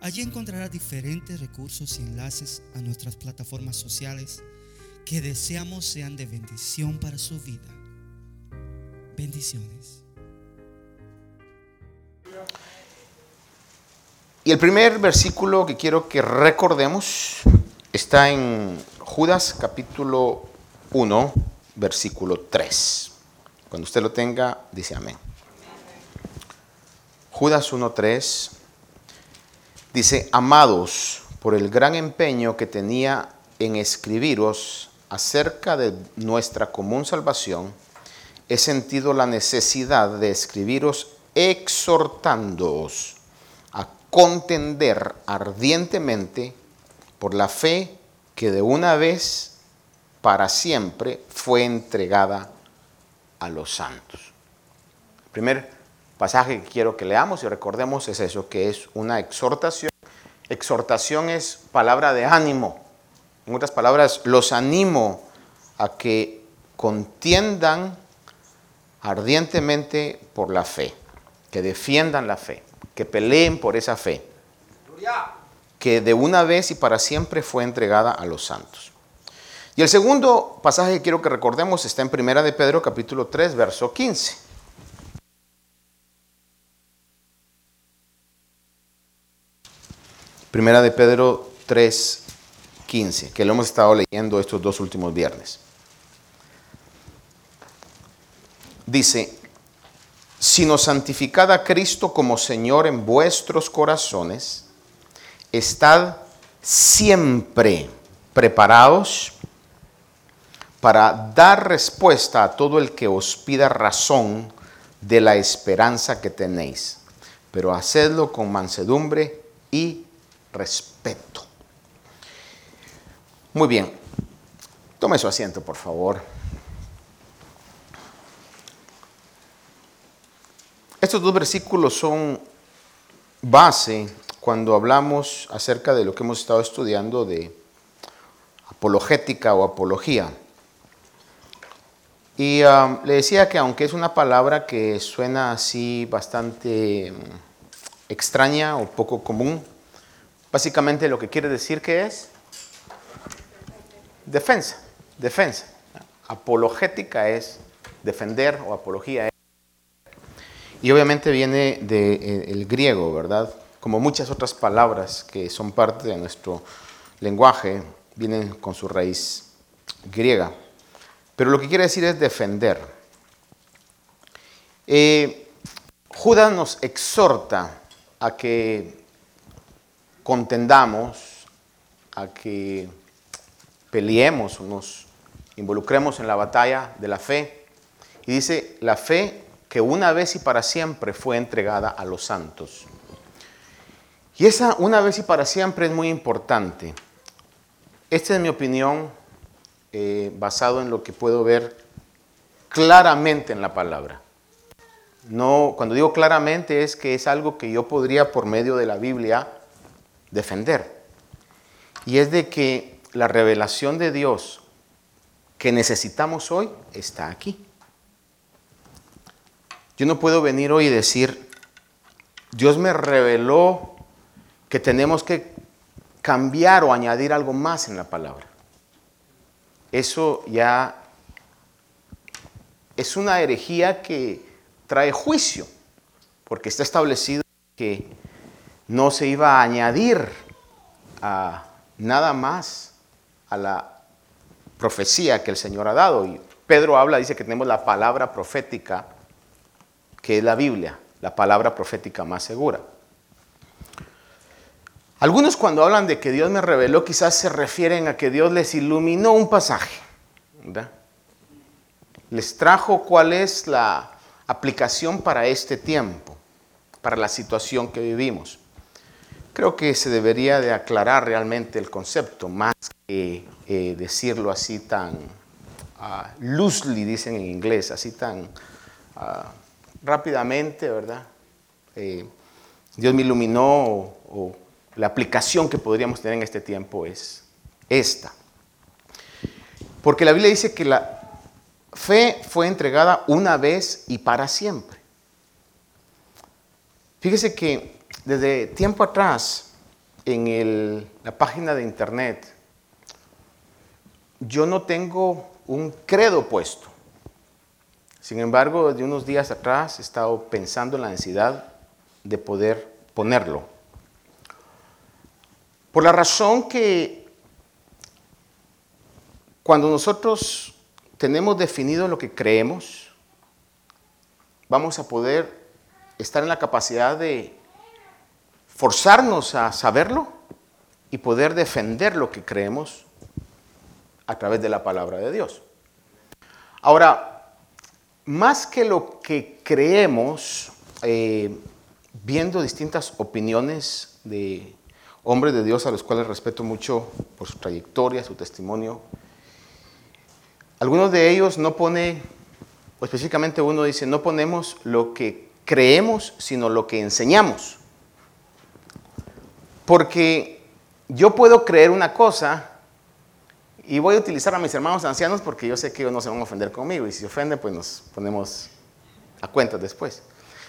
Allí encontrará diferentes recursos y enlaces a nuestras plataformas sociales que deseamos sean de bendición para su vida. Bendiciones. Y el primer versículo que quiero que recordemos está en Judas capítulo 1, versículo 3. Cuando usted lo tenga, dice amén. Judas 1, 3 dice, amados, por el gran empeño que tenía en escribiros acerca de nuestra común salvación, he sentido la necesidad de escribiros exhortándoos a contender ardientemente por la fe que de una vez para siempre fue entregada a los santos. El primer pasaje que quiero que leamos y recordemos es eso, que es una exhortación. Exhortación es palabra de ánimo. En otras palabras, los animo a que contiendan ardientemente por la fe, que defiendan la fe, que peleen por esa fe, que de una vez y para siempre fue entregada a los santos. Y el segundo pasaje que quiero que recordemos está en Primera de Pedro capítulo 3, verso 15. Primera de Pedro 3, 15, que lo hemos estado leyendo estos dos últimos viernes. Dice, sino santificad a Cristo como Señor en vuestros corazones, estad siempre preparados para dar respuesta a todo el que os pida razón de la esperanza que tenéis, pero hacedlo con mansedumbre y respeto. Muy bien, tome su asiento, por favor. Estos dos versículos son base cuando hablamos acerca de lo que hemos estado estudiando de apologética o apología. Y um, le decía que aunque es una palabra que suena así bastante mm, extraña o poco común, Básicamente lo que quiere decir que es defensa, defensa. Apologética es defender o apología es. Y obviamente viene del eh, griego, ¿verdad? Como muchas otras palabras que son parte de nuestro lenguaje, vienen con su raíz griega. Pero lo que quiere decir es defender. Eh, Judas nos exhorta a que contendamos, a que peleemos nos involucremos en la batalla de la fe. Y dice, la fe que una vez y para siempre fue entregada a los santos. Y esa una vez y para siempre es muy importante. Esta es mi opinión eh, basado en lo que puedo ver claramente en la palabra. No, cuando digo claramente es que es algo que yo podría por medio de la Biblia defender. Y es de que la revelación de Dios que necesitamos hoy está aquí. Yo no puedo venir hoy y decir, Dios me reveló que tenemos que cambiar o añadir algo más en la palabra. Eso ya es una herejía que trae juicio, porque está establecido que no se iba a añadir a nada más a la profecía que el Señor ha dado. Y Pedro habla, dice que tenemos la palabra profética, que es la Biblia, la palabra profética más segura. Algunos cuando hablan de que Dios me reveló, quizás se refieren a que Dios les iluminó un pasaje. Les trajo cuál es la aplicación para este tiempo, para la situación que vivimos. Creo que se debería de aclarar realmente el concepto, más que eh, decirlo así tan ah, loosely, dicen en inglés, así tan ah, rápidamente, ¿verdad? Eh, Dios me iluminó o la aplicación que podríamos tener en este tiempo es esta. Porque la Biblia dice que la fe fue entregada una vez y para siempre. Fíjese que desde tiempo atrás, en la página de internet, yo no tengo un credo puesto. Sin embargo, de unos días atrás he estado pensando en la necesidad de poder ponerlo. Por la razón que cuando nosotros tenemos definido lo que creemos, vamos a poder estar en la capacidad de forzarnos a saberlo y poder defender lo que creemos a través de la palabra de Dios. Ahora, más que lo que creemos, eh, viendo distintas opiniones de hombres de Dios a los cuales respeto mucho por su trayectoria, su testimonio, algunos de ellos no pone, o específicamente uno dice, no ponemos lo que creemos, sino lo que enseñamos. Porque yo puedo creer una cosa y voy a utilizar a mis hermanos ancianos porque yo sé que ellos no se van a ofender conmigo y si se ofenden pues nos ponemos a cuenta después.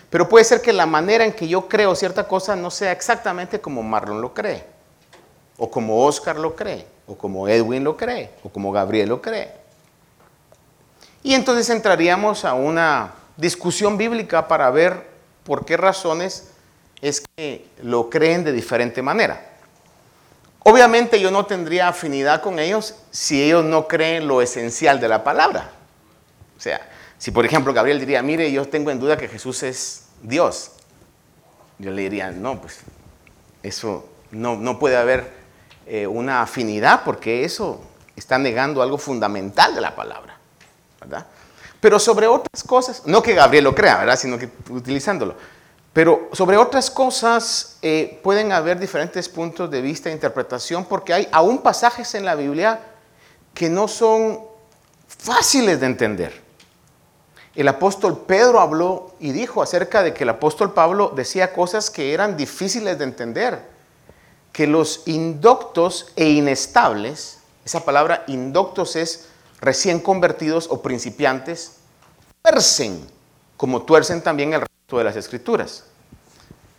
Pero puede ser que la manera en que yo creo cierta cosa no sea exactamente como Marlon lo cree, o como Oscar lo cree, o como Edwin lo cree, o como Gabriel lo cree. Y entonces entraríamos a una discusión bíblica para ver por qué razones es que lo creen de diferente manera. Obviamente yo no tendría afinidad con ellos si ellos no creen lo esencial de la palabra. O sea, si por ejemplo Gabriel diría, mire, yo tengo en duda que Jesús es Dios, yo le diría, no, pues eso no, puede haber eh, una afinidad porque eso está negando algo fundamental de la palabra. ¿verdad? Pero sobre otras cosas, no que Gabriel lo crea, ¿verdad? sino que utilizándolo. Pero sobre otras cosas eh, pueden haber diferentes puntos de vista e interpretación porque hay aún pasajes en la Biblia que no son fáciles de entender. El apóstol Pedro habló y dijo acerca de que el apóstol Pablo decía cosas que eran difíciles de entender, que los indoctos e inestables, esa palabra indoctos es recién convertidos o principiantes, tuercen como tuercen también el de las escrituras.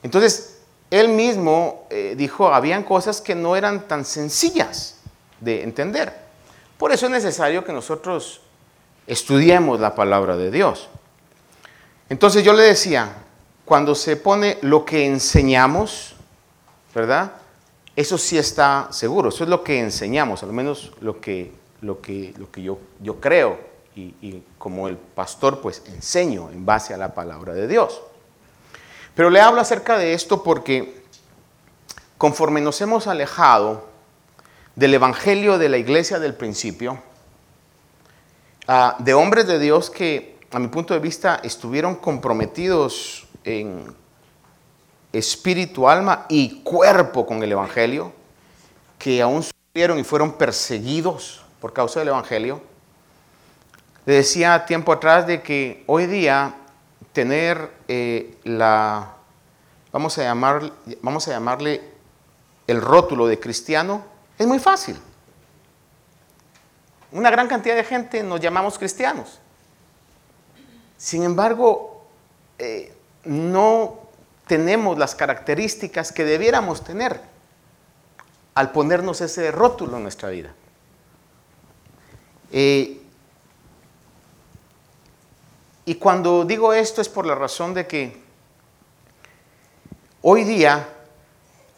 Entonces, él mismo eh, dijo, habían cosas que no eran tan sencillas de entender. Por eso es necesario que nosotros estudiemos la palabra de Dios. Entonces yo le decía, cuando se pone lo que enseñamos, ¿verdad? Eso sí está seguro, eso es lo que enseñamos, al menos lo que, lo que, lo que yo, yo creo y, como el pastor pues enseño en base a la palabra de Dios. Pero le hablo acerca de esto porque conforme nos hemos alejado del Evangelio de la iglesia del principio, ah, de hombres de Dios que a mi punto de vista estuvieron comprometidos en espíritu, alma y cuerpo con el Evangelio, que aún sufrieron y fueron perseguidos por causa del Evangelio. Le decía tiempo atrás de que hoy día tener eh, la, vamos a, llamar, vamos a llamarle el rótulo de cristiano, es muy fácil. Una gran cantidad de gente nos llamamos cristianos. Sin embargo, eh, no tenemos las características que debiéramos tener al ponernos ese rótulo en nuestra vida. Eh, y cuando digo esto es por la razón de que hoy día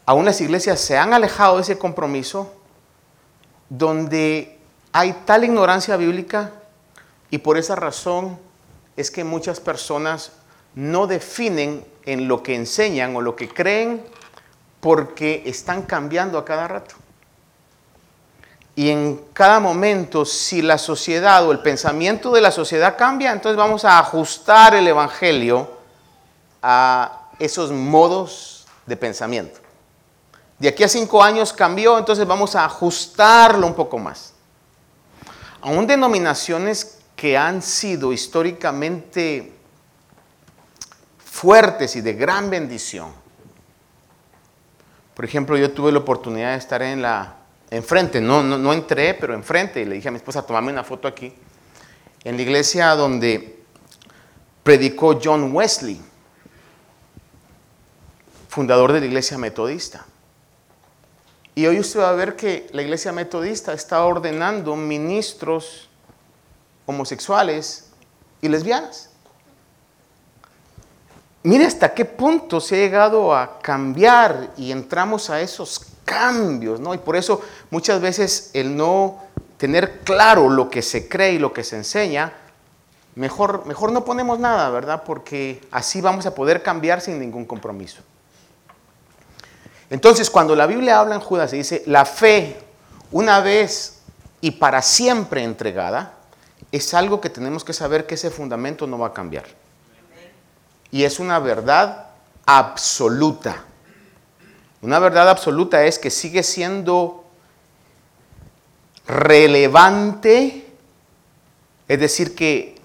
aún las iglesias se han alejado de ese compromiso donde hay tal ignorancia bíblica y por esa razón es que muchas personas no definen en lo que enseñan o lo que creen porque están cambiando a cada rato. Y en cada momento, si la sociedad o el pensamiento de la sociedad cambia, entonces vamos a ajustar el Evangelio a esos modos de pensamiento. De aquí a cinco años cambió, entonces vamos a ajustarlo un poco más. Aún denominaciones que han sido históricamente fuertes y de gran bendición. Por ejemplo, yo tuve la oportunidad de estar en la enfrente, no, no, no entré, pero enfrente, y le dije a mi esposa, tomame una foto aquí, en la iglesia donde predicó John Wesley, fundador de la iglesia metodista. Y hoy usted va a ver que la iglesia metodista está ordenando ministros homosexuales y lesbianas. Mire hasta qué punto se ha llegado a cambiar y entramos a esos cambios, ¿no? Y por eso muchas veces el no tener claro lo que se cree y lo que se enseña, mejor, mejor no ponemos nada, ¿verdad? Porque así vamos a poder cambiar sin ningún compromiso. Entonces, cuando la Biblia habla en Judas y dice, la fe, una vez y para siempre entregada, es algo que tenemos que saber que ese fundamento no va a cambiar. Y es una verdad absoluta. Una verdad absoluta es que sigue siendo relevante, es decir, que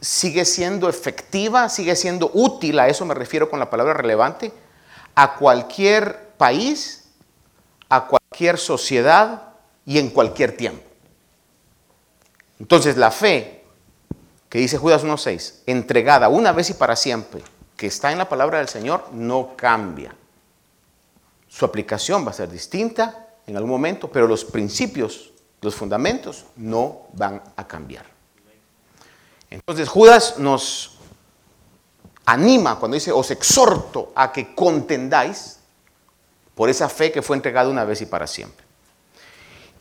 sigue siendo efectiva, sigue siendo útil, a eso me refiero con la palabra relevante, a cualquier país, a cualquier sociedad y en cualquier tiempo. Entonces la fe, que dice Judas 1.6, entregada una vez y para siempre, que está en la palabra del Señor, no cambia. Su aplicación va a ser distinta en algún momento, pero los principios, los fundamentos no van a cambiar. Entonces Judas nos anima cuando dice, os exhorto a que contendáis por esa fe que fue entregada una vez y para siempre.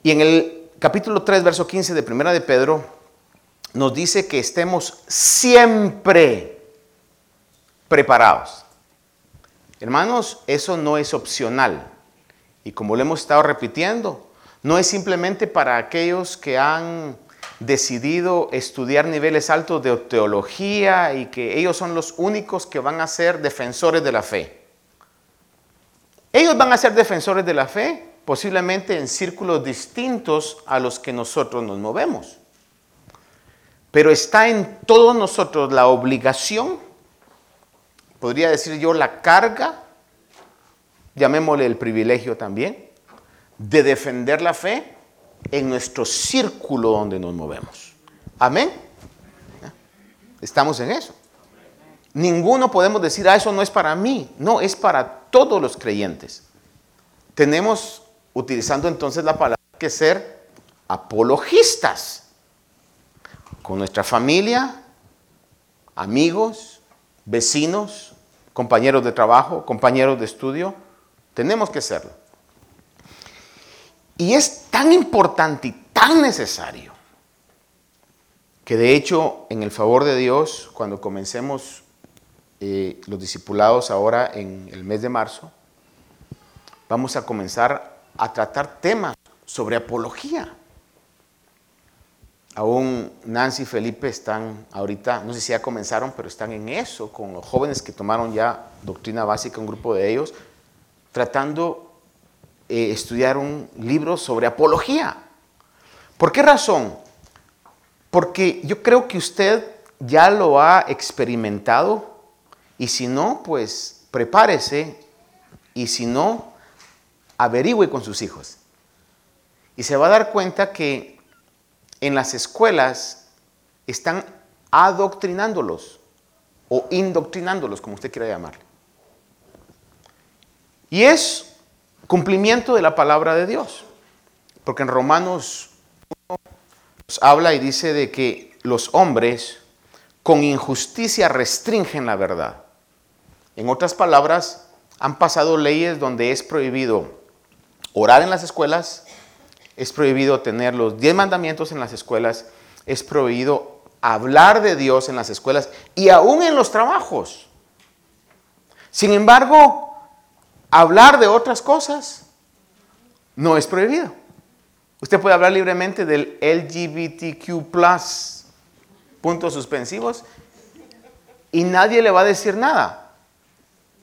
Y en el capítulo 3, verso 15 de Primera de Pedro, nos dice que estemos siempre preparados. Hermanos, eso no es opcional. Y como lo hemos estado repitiendo, no es simplemente para aquellos que han decidido estudiar niveles altos de teología y que ellos son los únicos que van a ser defensores de la fe. Ellos van a ser defensores de la fe posiblemente en círculos distintos a los que nosotros nos movemos. Pero está en todos nosotros la obligación, podría decir yo la carga, llamémosle el privilegio también, de defender la fe en nuestro círculo donde nos movemos. Amén. Estamos en eso. Ninguno podemos decir, ah, eso no es para mí. No, es para todos los creyentes. Tenemos utilizando entonces la palabra que ser apologistas con nuestra familia, amigos, vecinos, compañeros de trabajo, compañeros de estudio. Tenemos que serlo. Y es tan importante y tan necesario que de hecho en el favor de Dios, cuando comencemos eh, los discipulados ahora en el mes de marzo, vamos a comenzar a tratar temas sobre apología. Aún Nancy y Felipe están ahorita, no sé si ya comenzaron, pero están en eso, con los jóvenes que tomaron ya doctrina básica, un grupo de ellos, tratando de eh, estudiar un libro sobre apología. ¿Por qué razón? Porque yo creo que usted ya lo ha experimentado y si no, pues prepárese y si no, averigüe con sus hijos. Y se va a dar cuenta que en las escuelas están adoctrinándolos o indoctrinándolos, como usted quiera llamarle. Y es cumplimiento de la palabra de Dios. Porque en Romanos 1 nos habla y dice de que los hombres con injusticia restringen la verdad. En otras palabras, han pasado leyes donde es prohibido orar en las escuelas, es prohibido tener los diez mandamientos en las escuelas, es prohibido hablar de Dios en las escuelas y aún en los trabajos. Sin embargo, hablar de otras cosas no es prohibido. Usted puede hablar libremente del LGBTQ, puntos suspensivos, y nadie le va a decir nada.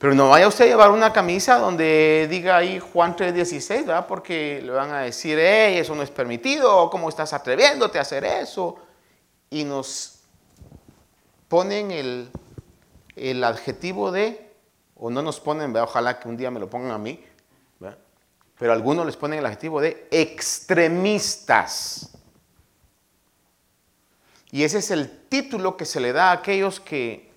Pero no vaya usted a llevar una camisa donde diga ahí Juan 3:16, ¿verdad? Porque le van a decir, hey, eso no es permitido, ¿cómo estás atreviéndote a hacer eso? Y nos ponen el, el adjetivo de, o no nos ponen, ¿verdad? ojalá que un día me lo pongan a mí, ¿verdad? pero algunos les ponen el adjetivo de extremistas. Y ese es el título que se le da a aquellos que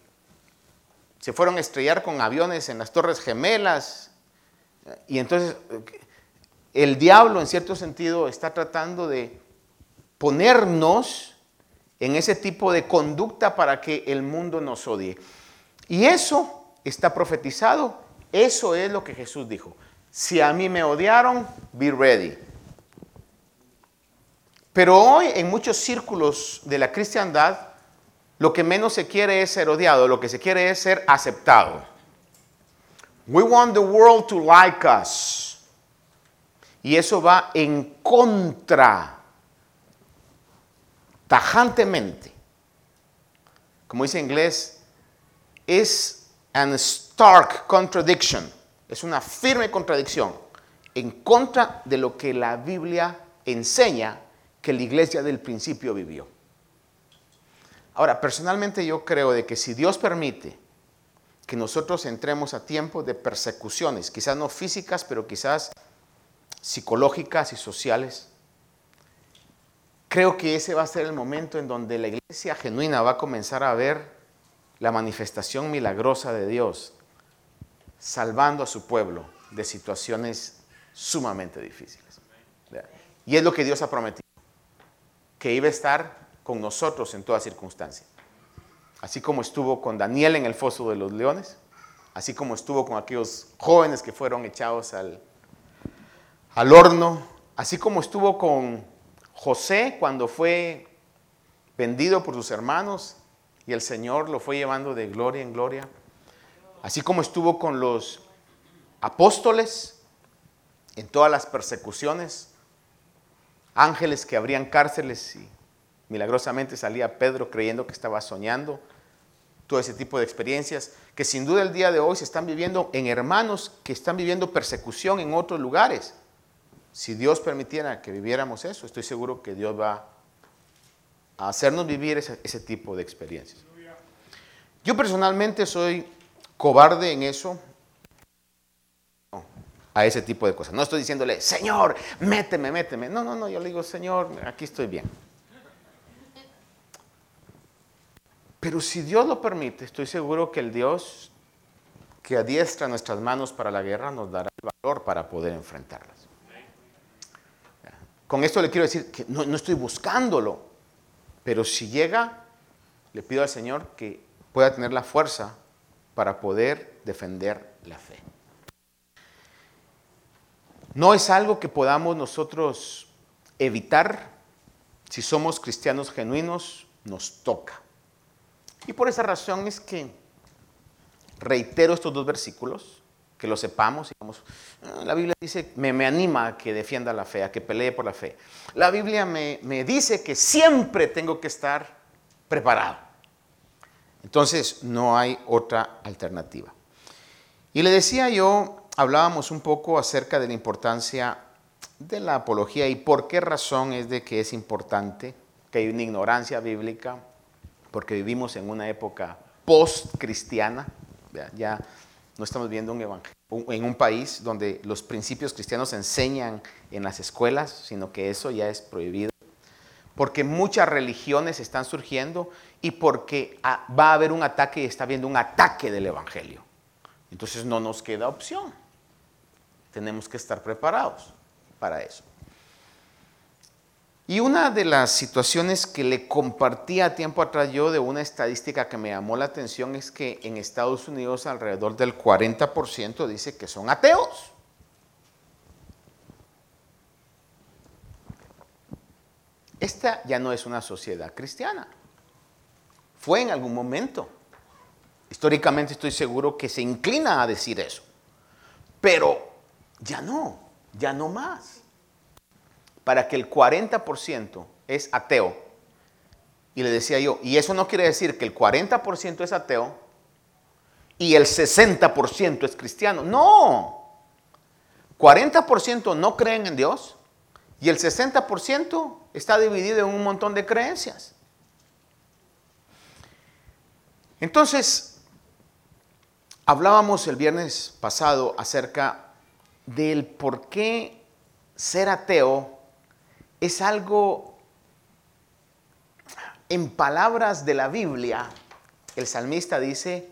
se fueron a estrellar con aviones en las Torres Gemelas. Y entonces el diablo en cierto sentido está tratando de ponernos en ese tipo de conducta para que el mundo nos odie. Y eso está profetizado, eso es lo que Jesús dijo. Si a mí me odiaron, be ready. Pero hoy en muchos círculos de la cristiandad lo que menos se quiere es ser odiado, lo que se quiere es ser aceptado. We want the world to like us. Y eso va en contra, tajantemente. Como dice en inglés, es an stark contradiction. Es una firme contradicción en contra de lo que la Biblia enseña que la iglesia del principio vivió. Ahora, personalmente yo creo de que si Dios permite que nosotros entremos a tiempos de persecuciones, quizás no físicas, pero quizás psicológicas y sociales, creo que ese va a ser el momento en donde la iglesia genuina va a comenzar a ver la manifestación milagrosa de Dios, salvando a su pueblo de situaciones sumamente difíciles. Y es lo que Dios ha prometido, que iba a estar con nosotros en toda circunstancia. Así como estuvo con Daniel en el foso de los leones, así como estuvo con aquellos jóvenes que fueron echados al, al horno, así como estuvo con José cuando fue vendido por sus hermanos y el Señor lo fue llevando de gloria en gloria, así como estuvo con los apóstoles en todas las persecuciones, ángeles que abrían cárceles y Milagrosamente salía Pedro creyendo que estaba soñando. Todo ese tipo de experiencias que sin duda el día de hoy se están viviendo en hermanos que están viviendo persecución en otros lugares. Si Dios permitiera que viviéramos eso, estoy seguro que Dios va a hacernos vivir ese, tipo de experiencias. Yo personalmente soy cobarde en eso, a ese tipo de cosas. No estoy diciéndole, Señor, méteme, méteme. No, no, no, yo le digo, Señor, aquí estoy bien. Pero si Dios lo permite, estoy seguro que el Dios que adiestra nuestras manos para la guerra nos dará el valor para poder enfrentarlas. Con esto le quiero decir que no, estoy buscándolo, pero si llega, le pido al Señor que pueda tener la fuerza para poder defender la fe. No es algo que podamos nosotros evitar. Si somos cristianos genuinos, nos toca. Y por esa razón es que reitero estos dos versículos, que lo sepamos. Digamos, ah, la Biblia dice, me, me, anima a que defienda la fe, a que pelee por la fe. La Biblia me, me dice que siempre tengo que estar preparado. Entonces no hay otra alternativa. Y le decía yo, hablábamos un poco acerca de la importancia de la apología y por qué razón es de que es importante, que hay una ignorancia bíblica, porque vivimos en una época post-cristiana, ya no estamos viendo un en un país donde los principios cristianos se enseñan en las escuelas, sino que eso ya es prohibido, porque muchas religiones están surgiendo y porque va a haber un ataque y está habiendo un ataque del Evangelio. Entonces no nos queda opción. Tenemos que estar preparados para eso. Y una de las situaciones que le compartí a tiempo atrás yo de una estadística que me llamó la atención es que en Estados Unidos alrededor del 40% dice que son ateos. Esta ya no es una sociedad cristiana. Fue en algún momento. Históricamente estoy seguro que se inclina a decir eso. Pero ya no, ya no más para que el 40% es ateo. Y le decía yo, y eso no quiere decir que el 40% es ateo y el 60% es cristiano. No. 40% no creen en Dios y el 60% está dividido en un montón de creencias. Entonces, hablábamos el viernes pasado acerca del por qué ser ateo es algo, en palabras de la Biblia, el salmista dice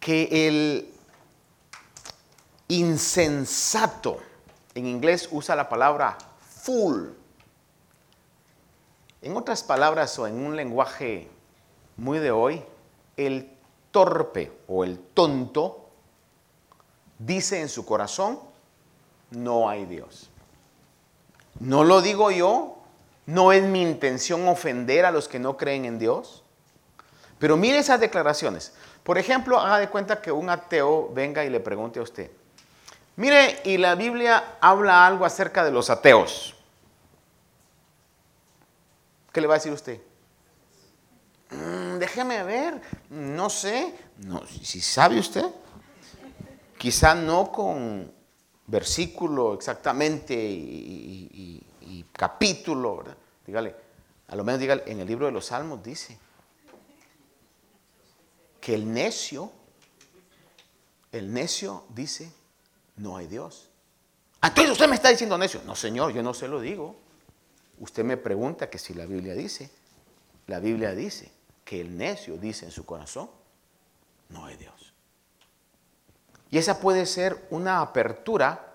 que el insensato, en inglés usa la palabra fool, en otras palabras o en un lenguaje muy de hoy, el torpe o el tonto dice en su corazón, no hay Dios. No lo digo yo, no es mi intención ofender a los que no creen en Dios. Pero mire esas declaraciones. Por ejemplo, haga de cuenta que un ateo venga y le pregunte a usted, mire, y la Biblia habla algo acerca de los ateos. ¿Qué le va a decir usted? Mm, déjeme ver, no sé, no, si sabe usted, quizá no con versículo exactamente y, capítulo, ¿verdad? Dígale, a lo menos dígale, en el libro de los Salmos dice que el necio, el necio dice, no hay Dios. Entonces usted me está diciendo necio. No, señor, yo no se lo digo. Usted me pregunta que si la Biblia dice, la Biblia dice que el necio dice en su corazón, no hay Dios. Y esa puede ser una apertura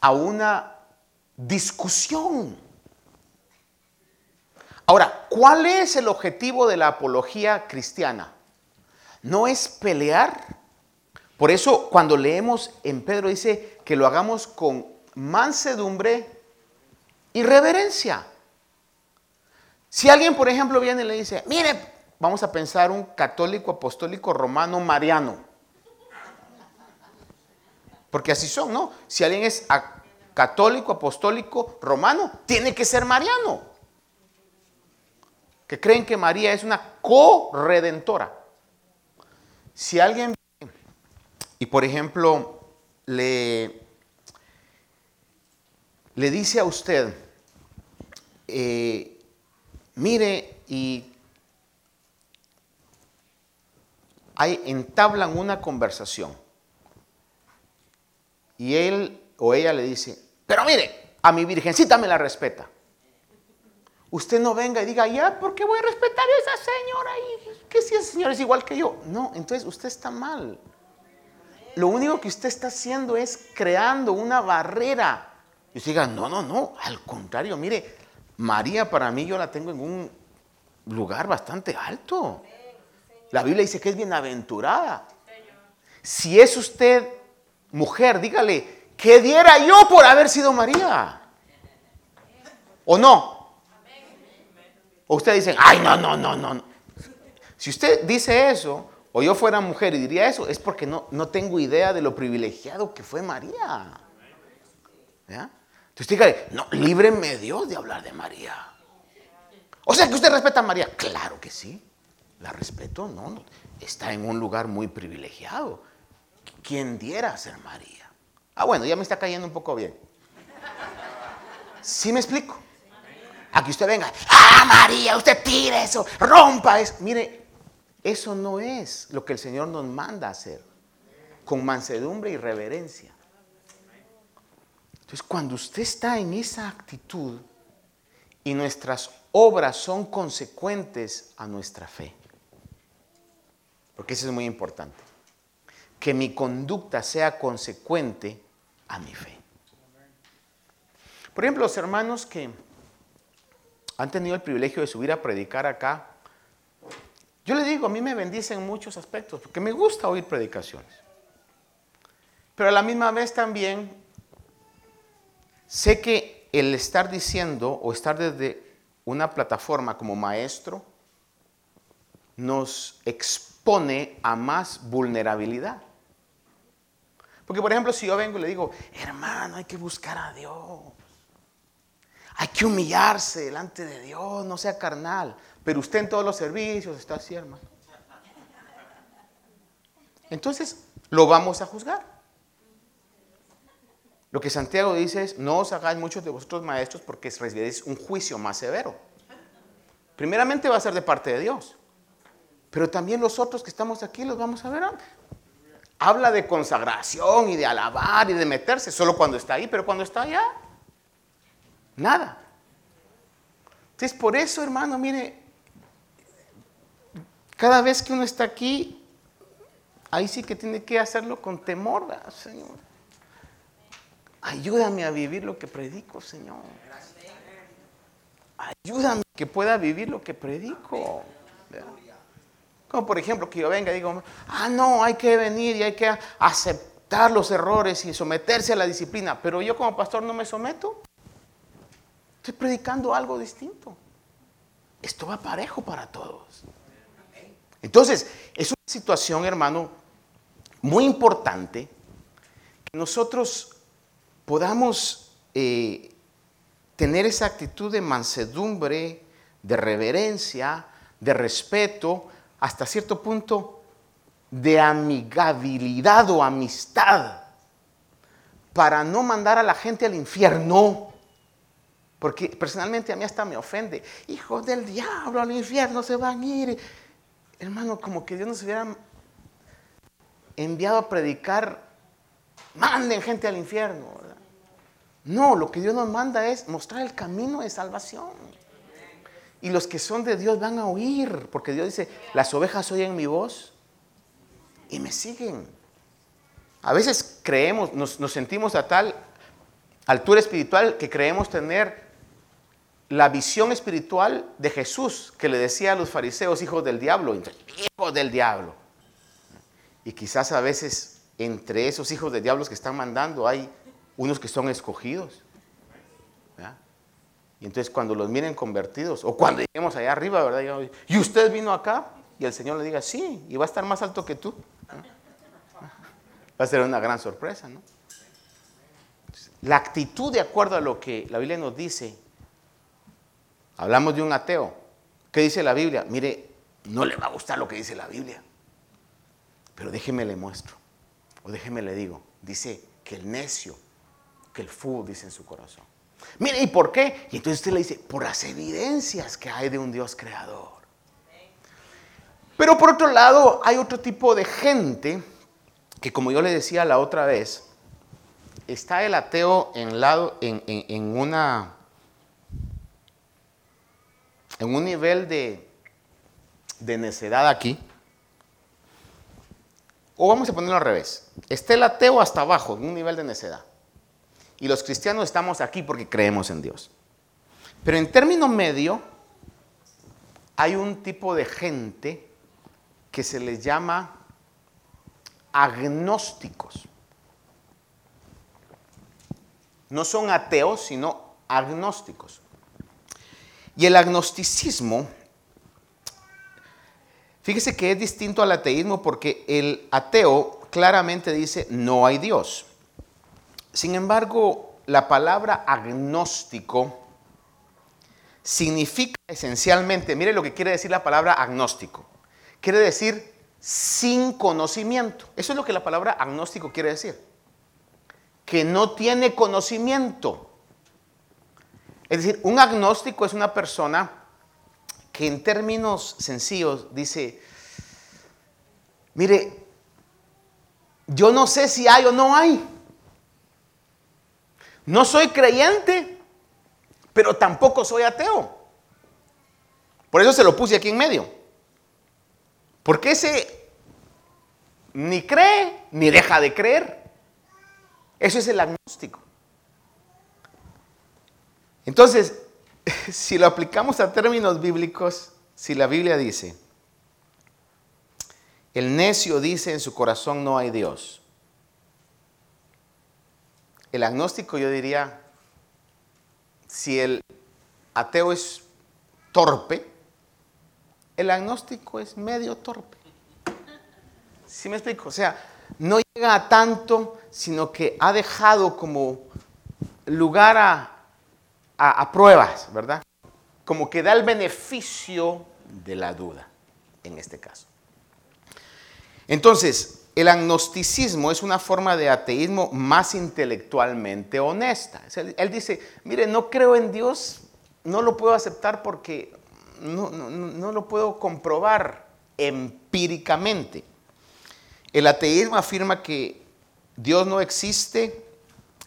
a una discusión. Ahora, ¿cuál es el objetivo de la apología cristiana? No es pelear. Por eso cuando leemos en Pedro dice que lo hagamos con mansedumbre y reverencia. Si alguien, por ejemplo, viene y le dice, mire, vamos a pensar un católico apostólico romano mariano. Porque así son, ¿no? Si alguien es católico, apostólico, romano, tiene que ser mariano. Que creen que María es una corredentora. Si alguien y por ejemplo le, le dice a usted, eh, mire y hay, entablan una conversación y él o ella le dice, pero mire, a mi virgencita me la respeta. Usted no venga y diga, ya, ¿por qué voy a respetar a esa señora? Y que si esa señora es igual que yo. No, entonces usted está mal. Lo único que usted está haciendo es creando una barrera. Y usted diga, no, no, no, al contrario, mire, María para mí yo la tengo en un lugar bastante alto. La Biblia dice que es bienaventurada. Si es usted mujer, dígale, que diera yo por haber sido María. ¿O no? O ustedes dicen, ay, no, no, no, no. Si usted dice eso, o yo fuera mujer y diría eso, es porque no, no tengo idea de lo privilegiado que fue María. Entonces dígale, no, líbreme Dios de hablar de María. O sea que usted respeta a María. Claro que sí. La respeto, no, está en un lugar muy privilegiado quien diera ser María. Ah, bueno, ya me está cayendo un poco bien. ¿Sí me explico? Aquí usted venga, ah, María, usted tire eso, rompa eso. Mire, eso no es lo que el Señor nos manda hacer, con mansedumbre y reverencia. Entonces, cuando usted está en esa actitud y nuestras obras son consecuentes a nuestra fe, porque eso es muy importante que mi conducta sea consecuente a mi fe. Por ejemplo, los hermanos que han tenido el privilegio de subir a predicar acá, yo les digo, a mí me bendicen en muchos aspectos, porque me gusta oír predicaciones. Pero a la misma vez también sé que el estar diciendo o estar desde una plataforma como maestro nos expone a más vulnerabilidad. Porque, por ejemplo, si yo vengo y le digo, hermano, hay que buscar a Dios. Hay que humillarse delante de Dios, no sea carnal. Pero usted en todos los servicios está así, hermano. entonces lo vamos a juzgar. Lo que Santiago dice es, no os hagáis muchos de vosotros maestros porque recibiréis un juicio más severo. Primeramente va a ser de parte de Dios, pero también los otros que estamos aquí los vamos a ver. Habla de consagración y de alabar y de meterse solo cuando está ahí, pero cuando está allá, nada. Entonces, por eso, hermano, mire, cada vez que uno está aquí, ahí sí que tiene que hacerlo con temor, Señor. Ayúdame a vivir lo que predico, Señor. Ayúdame que pueda vivir lo que predico. Como por ejemplo que yo venga y digo, ah, no, hay que venir y hay que aceptar los errores y someterse a la disciplina. Pero yo como pastor no me someto. Estoy predicando algo distinto. Esto va parejo para todos. Entonces, es una situación, hermano, muy importante que nosotros podamos eh, tener esa actitud de mansedumbre, de reverencia, de respeto, hasta cierto punto de amigabilidad o amistad, para no mandar a la gente al infierno. Porque personalmente a mí hasta me ofende. Hijos del diablo, al infierno se van a ir. Hermano, como que Dios nos hubiera enviado a predicar, manden gente al infierno. No, lo que Dios nos manda es mostrar el camino de salvación. Y los que son de Dios van a oír, porque Dios dice, las ovejas oyen mi voz y me siguen. A veces creemos, nos, sentimos a tal altura espiritual que creemos tener la visión espiritual de Jesús que le decía a los fariseos, hijos del diablo, hijos del diablo. Y quizás a veces entre esos hijos del diablo que están mandando hay unos que son escogidos. Y entonces cuando los miren convertidos, o cuando lleguemos allá arriba, ¿verdad? Y usted vino acá, y el Señor le diga, sí, y va a estar más alto que tú. Va a ser una gran sorpresa, ¿no? La actitud de acuerdo a lo que la Biblia nos dice, hablamos de un ateo. ¿Qué dice la Biblia? Mire, no le va a gustar lo que dice la Biblia, pero déjeme le muestro, o déjeme le digo, dice que el necio que el fútbol dice en su corazón. Mire, ¿y por qué? Y entonces usted le dice, por las evidencias que hay de un Dios creador. Pero por otro lado, hay otro tipo de gente que, como yo le decía la otra vez, está el ateo en, lado, en, en una, en un nivel de, de necedad aquí. O vamos a ponerlo al revés. Está el ateo hasta abajo, en un nivel de necedad. Y los cristianos estamos aquí porque creemos en Dios. Pero en término medio, hay un tipo de gente que se les llama agnósticos. No son ateos, sino agnósticos. Y el agnosticismo, fíjese que es distinto al ateísmo porque el ateo claramente dice no hay Dios. Sin embargo, la palabra agnóstico significa esencialmente, mire lo que quiere decir la palabra agnóstico. Quiere decir sin conocimiento. Eso es lo que la palabra agnóstico quiere decir. Que no tiene conocimiento. Es decir, un agnóstico es una persona que en términos sencillos dice, mire, yo no sé si hay o no hay. No soy creyente, pero tampoco soy ateo. Por eso se lo puse aquí en medio. Porque ese ni cree ni deja de creer. Eso es el agnóstico. Entonces, si lo aplicamos a términos bíblicos, si la Biblia dice, el necio dice en su corazón no hay Dios. El agnóstico yo diría, si el ateo es torpe, el agnóstico es medio torpe. ¿Sí me explico? O sea, no llega a tanto, sino que ha dejado como lugar a, a, pruebas, ¿verdad? Como que da el beneficio de la duda, en este caso. Entonces, el agnosticismo es una forma de ateísmo más intelectualmente honesta. Él dice, mire, no creo en Dios, no lo puedo aceptar porque no, lo puedo comprobar empíricamente. El ateísmo afirma que Dios no existe,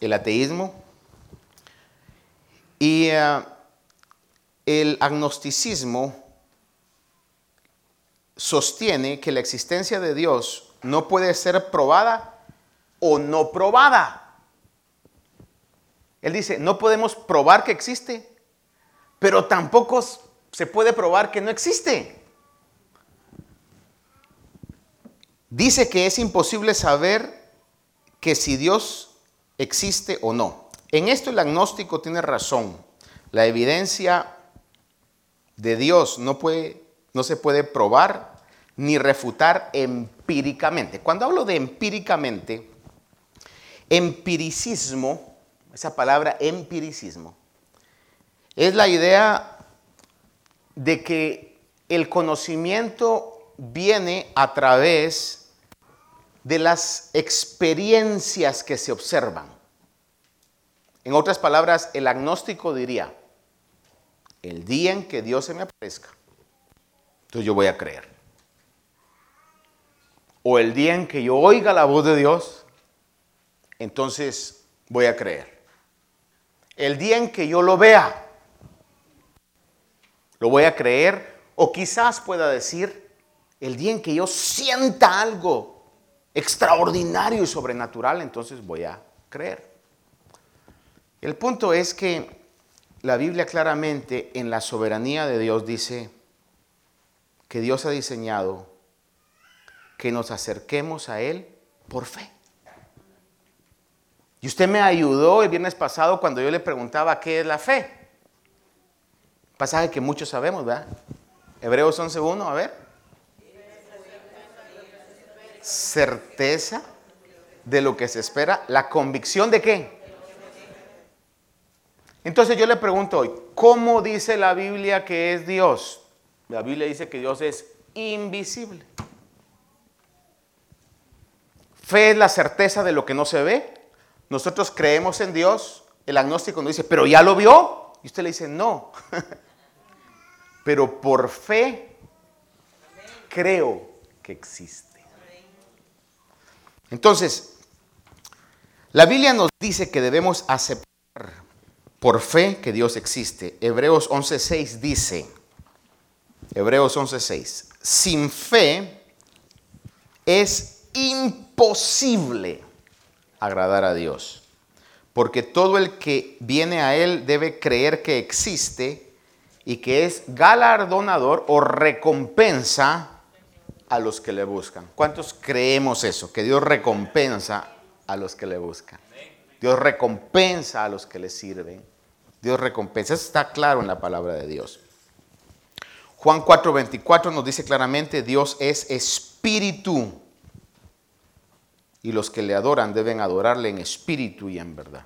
el ateísmo, y eh, el agnosticismo sostiene que la existencia de Dios no puede ser probada o no probada. Él dice, no podemos probar que existe, pero tampoco se puede probar que no existe. dice que es imposible saber que si Dios existe o no. En esto el agnóstico tiene razón. La evidencia de Dios no, puede, no se puede probar ni refutar empíricamente. Cuando hablo de empíricamente, empiricismo, esa palabra empiricismo, es la idea de que el conocimiento viene a través de las experiencias que se observan. En otras palabras, el agnóstico diría, el día en que Dios se me aparezca, entonces yo voy a creer. O el día en que yo oiga la voz de Dios, entonces voy a creer. El día en que yo lo vea, lo voy a creer. O quizás pueda decir, el día en que yo sienta algo extraordinario y sobrenatural, entonces voy a creer. El punto es que la Biblia claramente en la soberanía de Dios dice que Dios ha diseñado que nos acerquemos a Él por fe. Y usted me ayudó el viernes pasado cuando yo le preguntaba qué es la fe. Pasaje que muchos sabemos, ¿verdad? Hebreos 11.1, a ver certeza de lo que se espera, la convicción de qué. Entonces yo le pregunto hoy, ¿cómo dice la Biblia que es Dios? La Biblia dice que Dios es invisible. Fe es la certeza de lo que no se ve. Nosotros creemos en Dios. El agnóstico nos dice, pero ya lo vio. Y usted le dice, no. pero por fe creo que existe. Entonces, la Biblia nos dice que debemos aceptar por fe que Dios existe. Hebreos 11.6 dice, Hebreos 11.6, sin fe es imposible agradar a Dios, porque todo el que viene a Él debe creer que existe y que es galardonador o recompensa a los que le buscan. ¿Cuántos creemos eso? Que Dios recompensa a los que le buscan. Dios recompensa a los que le sirven. Dios recompensa. Eso está claro en la palabra de Dios. Juan 4:24 nos dice claramente, Dios es espíritu. Y los que le adoran deben adorarle en espíritu y en verdad.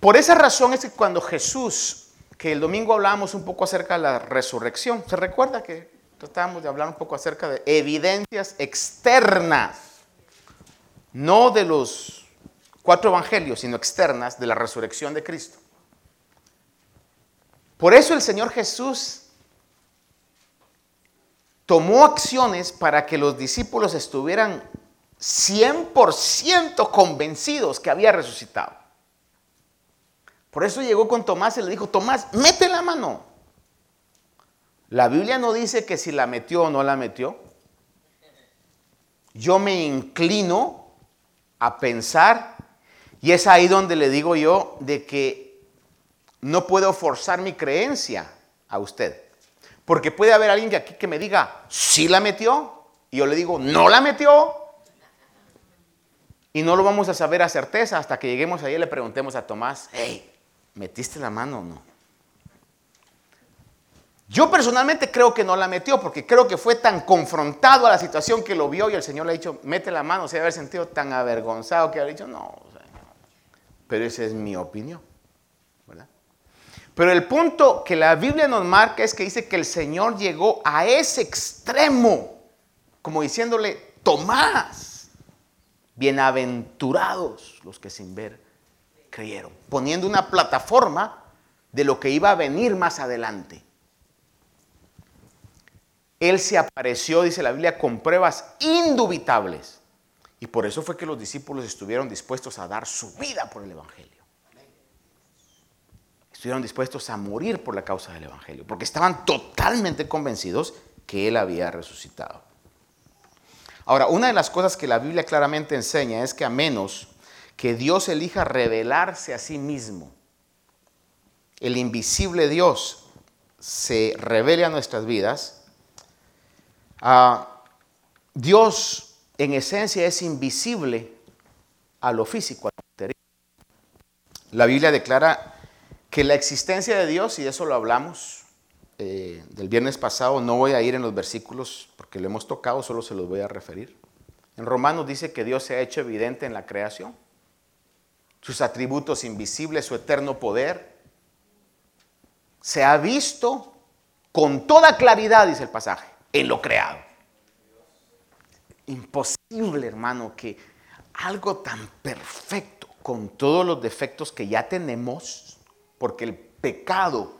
Por esa razón es que cuando Jesús, que el domingo hablamos un poco acerca de la resurrección, ¿se recuerda que tratamos de hablar un poco acerca de evidencias externas, no de los cuatro evangelios, sino externas de la resurrección de Cristo. Por eso el Señor Jesús tomó acciones para que los discípulos estuvieran 100% convencidos que había resucitado. Por eso llegó con Tomás y le dijo, Tomás, mete la mano. La Biblia no dice que si la metió o no la metió. Yo me inclino a pensar, y es ahí donde le digo yo de que no puedo forzar mi creencia a usted. Porque puede haber alguien de aquí que me diga, sí la metió, y yo le digo, no la metió. Y no lo vamos a saber a certeza hasta que lleguemos ahí y le preguntemos a Tomás, hey, ¿metiste la mano o no? Yo personalmente creo que no la metió porque creo que fue tan confrontado a la situación que lo vio y el Señor le ha dicho, mete la mano, se debe haber sentido tan avergonzado que ha dicho, no. Pero esa es mi opinión. Pero el punto que la Biblia nos marca es que dice que el Señor llegó a ese extremo, como diciéndole, Tomás, bienaventurados los que sin ver creyeron, poniendo una plataforma de lo que iba a venir más adelante. Él se apareció, dice la Biblia, con pruebas indubitables. Y por eso fue que los discípulos estuvieron dispuestos a dar su vida por el Evangelio. Estuvieron dispuestos a morir por la causa del Evangelio, porque estaban totalmente convencidos que Él había resucitado. Ahora, una de las cosas que la Biblia claramente enseña es que a menos que Dios elija revelarse a sí mismo, el invisible Dios se revele a nuestras vidas, Dios en esencia es invisible a lo físico, a lo material. La Biblia declara que la existencia de Dios, y de eso lo hablamos eh, del viernes pasado, no voy a ir en los versículos porque lo hemos tocado, solo se los voy a referir. En Romanos dice que Dios se ha hecho evidente en la creación, sus atributos invisibles, su eterno poder, se ha visto con toda claridad, dice el pasaje, en lo creado. Imposible, hermano, que algo tan perfecto, con todos los defectos que ya tenemos, porque el pecado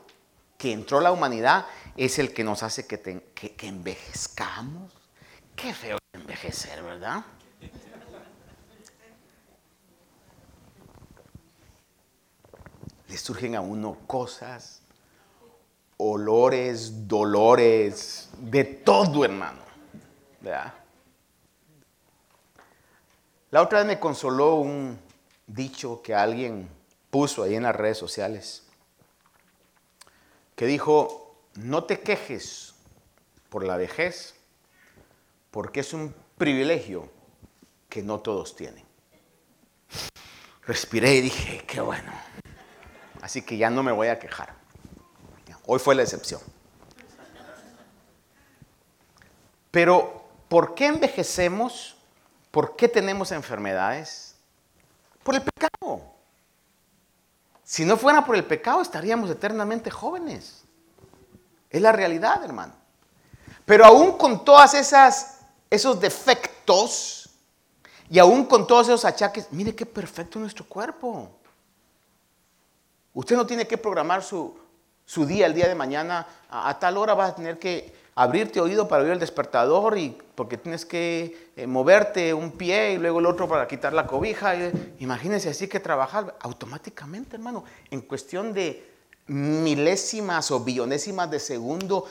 que entró a la humanidad es el que nos hace que, que envejezcamos. Qué feo envejecer, ¿verdad? Le surgen a uno cosas olores, dolores, de todo, hermano. La otra vez me consoló un dicho que alguien puso ahí en las redes sociales, que dijo, no te quejes por la vejez, porque es un privilegio que no todos tienen. Respiré y dije, qué bueno. Así que ya no me voy a quejar. Hoy fue la excepción. Pero, ¿por qué envejecemos? ¿Por qué tenemos enfermedades? Por el pecado. Si no fuera por el pecado, estaríamos eternamente jóvenes. Es la realidad, hermano. Pero aún con todas esas esos defectos y aún con todos esos achaques, mire qué perfecto nuestro cuerpo. Usted no tiene que programar su, su día, el día de mañana, a, tal hora vas a tener que abrirte oído para oír el despertador y porque tienes que eh, moverte un pie y luego el otro para quitar la cobija. imagínense así que trabajar automáticamente, hermano, en cuestión de milésimas o billonésimas de segundo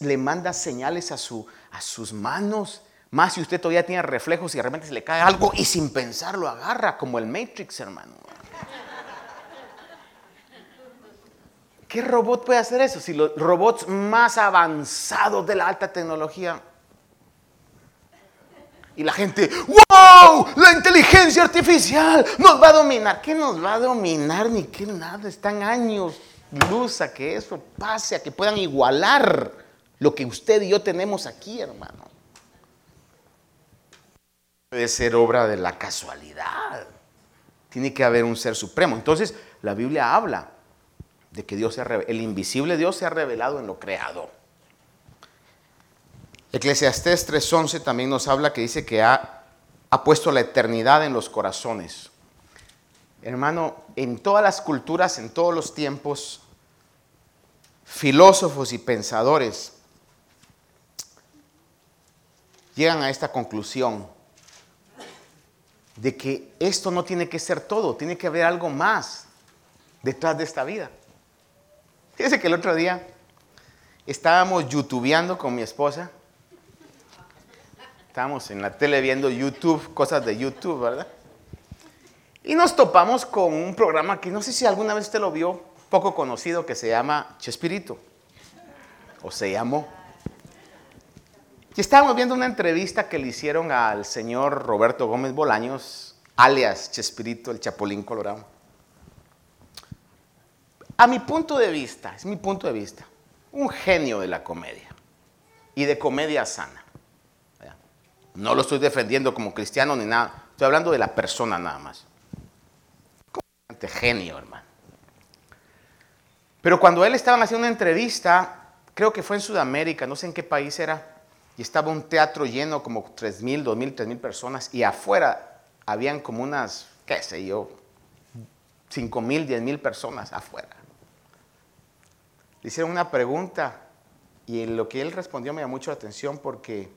le manda señales a, su, a sus manos. Más si usted todavía tiene reflejos y de repente se le cae algo y sin pensar lo agarra, como el Matrix, hermano. ¿Qué robot puede hacer eso? Si los robots más avanzados de la alta tecnología. Y la gente, wow, la inteligencia artificial nos va a dominar. ¿Qué nos va a dominar? Ni qué nada. Están años luz a que eso pase, a que puedan igualar lo que usted y yo tenemos aquí, hermano. Puede ser obra de la casualidad. Tiene que haber un ser supremo. Entonces, la Biblia habla de que Dios se el invisible Dios se ha revelado en lo creado. Eclesiastés 3:11 también nos habla que dice que ha, ha puesto la eternidad en los corazones. Hermano, en todas las culturas, en todos los tiempos, filósofos y pensadores llegan a esta conclusión de que esto no tiene que ser todo, tiene que haber algo más detrás de esta vida. Fíjese que el otro día estábamos youtubeando con mi esposa. Estábamos en la tele viendo YouTube, cosas de YouTube, ¿verdad? Y nos topamos con un programa que no sé si alguna vez usted lo vio, poco conocido, que se llama Chespirito. O se llamó. Y estábamos viendo una entrevista que le hicieron al señor Roberto Gómez Bolaños, alias Chespirito, el Chapulín Colorado. A mi punto de vista, es mi punto de vista, un genio de la comedia y de comedia sana. No lo estoy defendiendo como cristiano ni nada, estoy hablando de la persona nada más. Genio, hermano. Pero cuando él estaba haciendo una entrevista, creo que fue en Sudamérica, no sé en qué país era, y estaba un teatro lleno como 3.000, 2.000, 3.000 personas y afuera habían como unas, qué sé yo, 5.000, 10.000 personas afuera. Hicieron una pregunta y lo que él respondió me llamó mucho la atención porque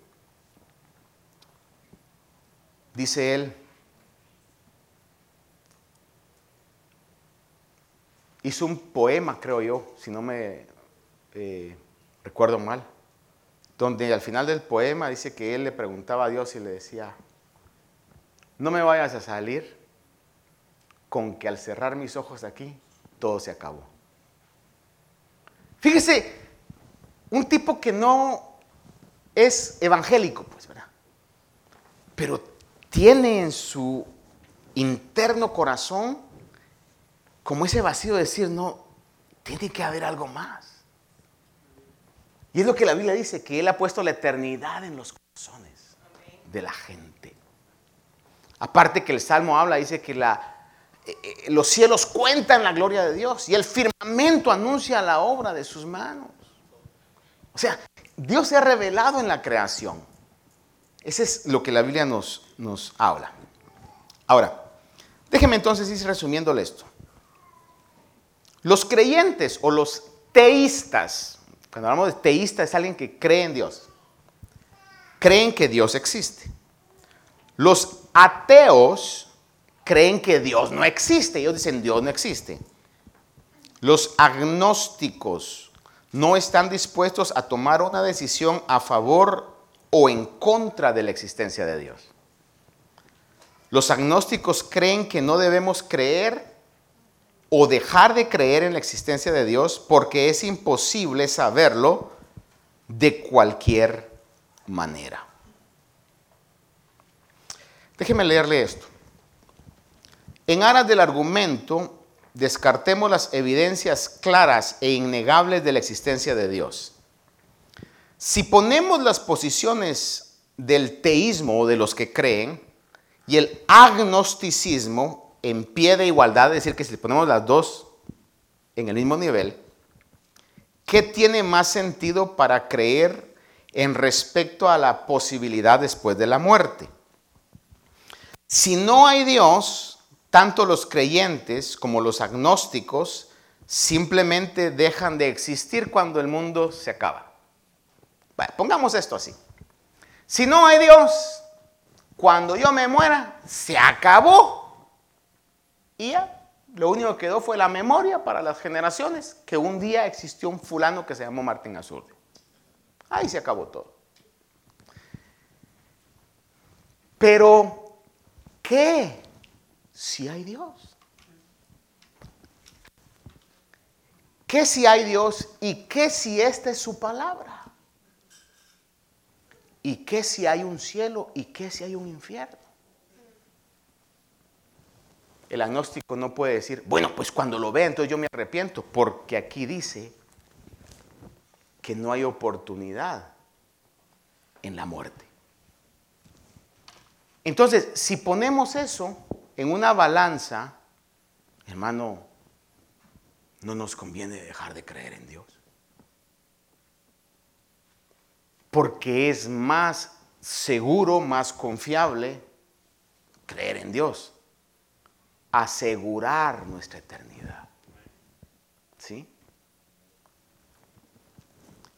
dice él, hizo un poema, creo yo, si no me eh, recuerdo mal donde al final del poema dice que él le preguntaba a Dios y le decía, no me vayas a salir con que al cerrar mis ojos aquí, todo se acabó. Fíjese, un tipo que no es evangélico, pues, ¿verdad? Pero tiene en su interno corazón como ese vacío de decir, no, tiene que haber algo más. Y es lo que la Biblia dice, que Él ha puesto la eternidad en los corazones de la gente. Aparte que el Salmo habla, dice que la, los cielos cuentan la gloria de Dios y el firmamento anuncia la obra de sus manos. O sea, Dios se ha revelado en la creación. Ese es lo que la Biblia nos, nos habla. Ahora, déjeme entonces ir resumiéndole esto. Los creyentes o los teístas, cuando hablamos de teísta es alguien que cree en Dios. Creen que Dios existe. Los ateos creen que Dios no existe. Ellos dicen Dios no existe. Los agnósticos no están dispuestos a tomar una decisión a favor o en contra de la existencia de Dios. Los agnósticos creen que no debemos creer o dejar de creer en la existencia de Dios porque es imposible saberlo de cualquier manera. Déjeme leerle esto. En aras del argumento, descartemos las evidencias claras e innegables de la existencia de Dios. Si ponemos las posiciones del teísmo o de los que creen y el agnosticismo en pie de igualdad, es decir, que si ponemos las dos en el mismo nivel, ¿qué tiene más sentido para creer en respecto a la posibilidad después de la muerte? Si no hay Dios, tanto los creyentes como los agnósticos simplemente dejan de existir cuando el mundo se acaba. pongamos esto así. Si no hay Dios, cuando yo me muera, se acabó y ya, lo único que quedó fue la memoria para las generaciones que un día existió un fulano que se llamó Martín Azurdi. Ahí se acabó todo. Pero, ¿qué si hay Dios? ¿Qué si hay Dios y qué si esta es su palabra? ¿Y qué si hay un cielo y qué si hay un infierno? el agnóstico no puede decir, bueno, pues cuando lo vea, entonces yo me arrepiento, porque aquí dice que no hay oportunidad en la muerte. Entonces, si ponemos eso en una balanza, hermano, no nos conviene dejar de creer en Dios. Porque es más seguro, más confiable creer en Dios asegurar nuestra eternidad. ¿Sí?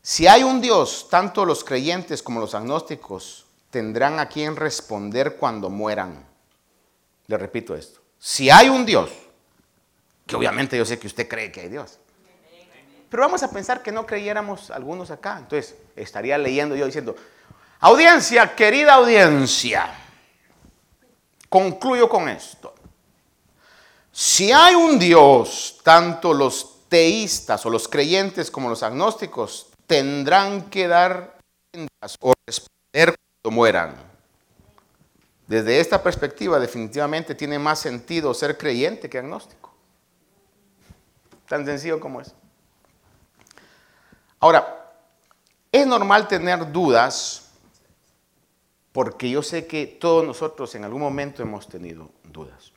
Si hay un Dios, tanto los creyentes como los agnósticos tendrán a quien responder cuando mueran. Le repito esto. Si hay un Dios, que obviamente yo sé que usted cree que hay Dios. Pero vamos a pensar que no creyéramos algunos acá. Entonces, estaría leyendo yo diciendo, audiencia, querida audiencia, concluyo con esto. Si hay un Dios, tanto los teístas o los creyentes como los agnósticos tendrán que dar o responder cuando mueran. Desde esta perspectiva definitivamente tiene más sentido ser creyente que agnóstico. Tan sencillo como es. Ahora, es normal tener dudas porque yo sé que todos nosotros en algún momento hemos tenido dudas.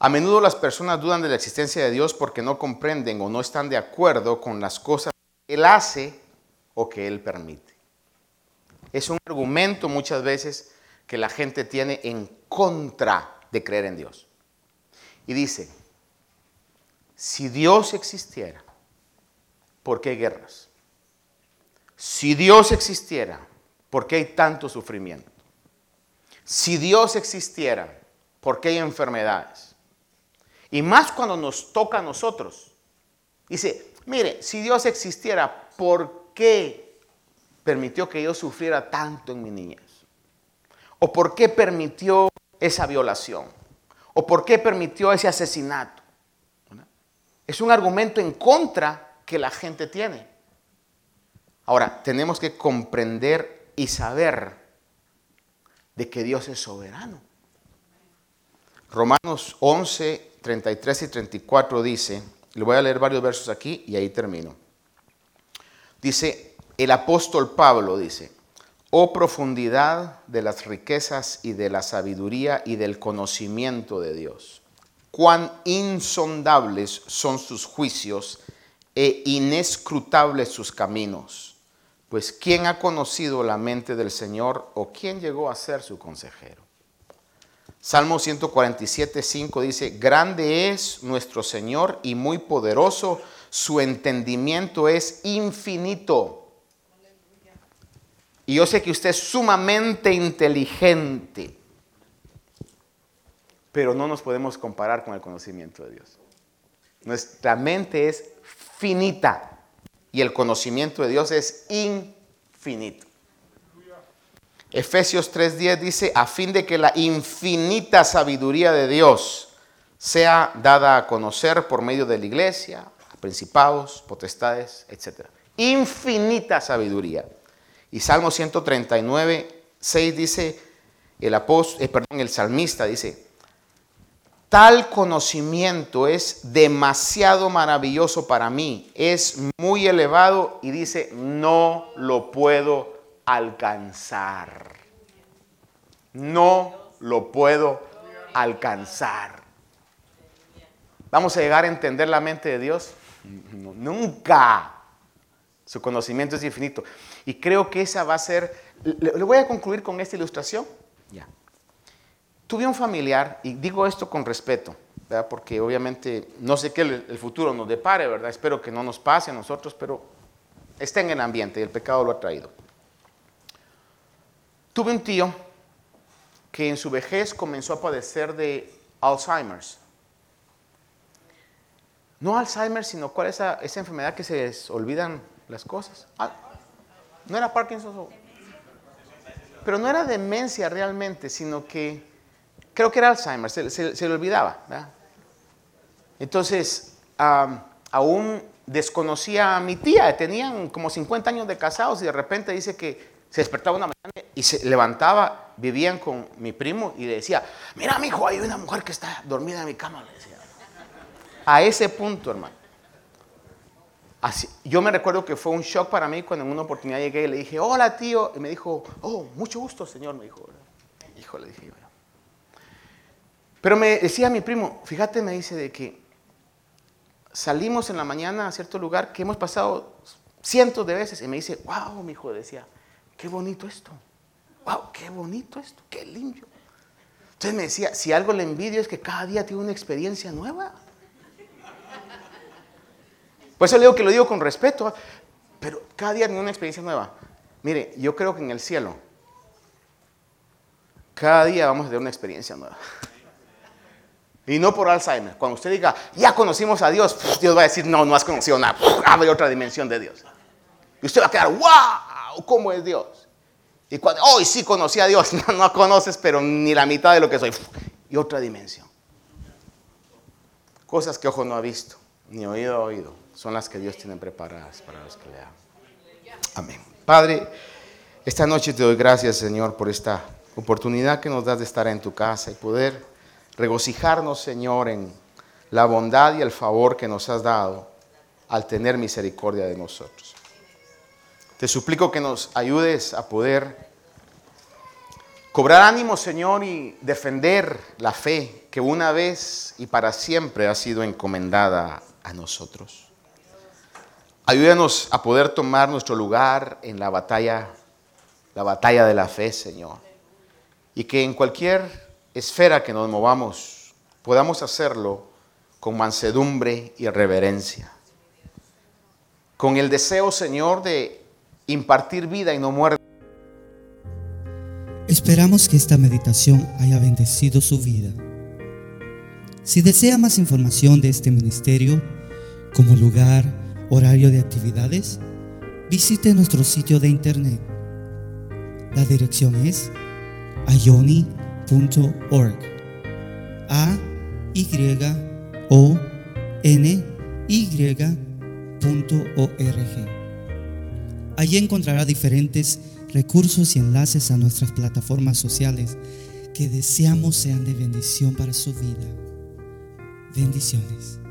A menudo las personas dudan de la existencia de Dios porque no comprenden o no están de acuerdo con las cosas que Él hace o que Él permite. Es un argumento muchas veces que la gente tiene en contra de creer en Dios. Y dice, si Dios existiera, ¿por qué hay guerras? Si Dios existiera, ¿por qué hay tanto sufrimiento? Si Dios existiera, ¿por qué hay enfermedades? Y más cuando nos toca a nosotros. Dice, mire, si Dios existiera, ¿por qué permitió que yo sufriera tanto en mi niñez? ¿O por qué permitió esa violación? ¿O por qué permitió ese asesinato? Es un argumento en contra que la gente tiene. Ahora, tenemos que comprender y saber de que Dios es soberano. Romanos 11, 33 y 34 dice, le voy a leer varios versos aquí y ahí termino. Dice, el apóstol Pablo dice, oh profundidad de las riquezas y de la sabiduría y del conocimiento de Dios, cuán insondables son sus juicios e inescrutables sus caminos. Pues ¿quién ha conocido la mente del Señor o quién llegó a ser su consejero? Salmo 147, 5 dice, grande es nuestro Señor y muy poderoso, su entendimiento es infinito. Y yo sé que usted es sumamente inteligente, pero no nos podemos comparar con el conocimiento de Dios. Nuestra mente es finita y el conocimiento de Dios es infinito. Efesios 3:10 dice, a fin de que la infinita sabiduría de Dios sea dada a conocer por medio de la iglesia, a principados, potestades, etc. Infinita sabiduría. Y Salmo 139, 6 dice, el, apóstol, eh, perdón, el salmista dice, tal conocimiento es demasiado maravilloso para mí, es muy elevado y dice, no lo puedo alcanzar. No lo puedo alcanzar. ¿Vamos a llegar a entender la mente de Dios? nunca. Su conocimiento es infinito. Y creo que esa va a ser... Le, voy a concluir con esta ilustración. Ya. Tuve un familiar, y digo esto con respeto, porque obviamente no sé qué el, el futuro nos depare, ¿verdad? Espero que no nos pase a nosotros, pero está en el ambiente y el pecado lo ha traído. Tuve un tío que en su vejez comenzó a padecer de Alzheimer's. No Alzheimer, sino cuál es esa, esa enfermedad que se les olvidan las cosas. No era Parkinson. Pero no era demencia realmente, sino que creo que era Alzheimer, se, le olvidaba. Entonces, aún desconocía a mi tía, tenían como 50 años de casados y de repente dice que se despertaba una mañana y se levantaba, vivían con mi primo y le decía, mira mi hijo, hay una mujer que está dormida en mi cama, le decía. A ese punto, hermano. Así, yo me recuerdo que fue un shock para mí cuando en una oportunidad llegué y le dije, hola tío, y me dijo, oh, mucho gusto, señor, me dijo. Hijo, le dije, Pero me decía mi primo, fíjate, me dice de que salimos en la mañana a cierto lugar que hemos pasado cientos de veces y me dice, wow, mi hijo, decía, qué bonito esto. Wow, qué bonito esto, qué limpio. Entonces me decía, si algo le envidio es que cada día tiene una experiencia nueva. Por eso le digo que lo digo con respeto, pero cada día tiene una experiencia nueva. Mire, yo creo que en el cielo, cada día vamos a tener una experiencia nueva. Y no por Alzheimer. Cuando usted diga, ya conocimos a Dios, Dios va a decir, no, no has conocido nada. Abre otra dimensión de Dios. Y usted va a quedar, wow cómo es Dios. Y cuando, hoy sí conocí a Dios, no, no conoces, pero ni la mitad de lo que soy. Y otra dimensión. Cosas que ojo no ha visto, ni oído ha oído, son las que Dios tiene preparadas para los que le aman. Amén. Padre, esta noche te doy gracias, Señor, por esta oportunidad que nos das de estar en tu casa y poder regocijarnos, Señor, en la bondad y el favor que nos has dado al tener misericordia de nosotros. Te suplico que nos ayudes a poder cobrar ánimo, Señor, y defender la fe que una vez y para siempre ha sido encomendada a nosotros. Ayúdanos a poder tomar nuestro lugar en la batalla la batalla de la fe, Señor. Y que en cualquier esfera que nos movamos podamos hacerlo con mansedumbre y reverencia. Con el deseo, Señor, de impartir vida y no muerte. Esperamos que esta meditación haya bendecido su vida. Si desea más información de este ministerio, como lugar, horario de actividades, visite nuestro sitio de internet. La dirección es ayoni.org. A Y O N. Allí encontrará diferentes recursos y enlaces a nuestras plataformas sociales que deseamos sean de bendición para su vida. Bendiciones.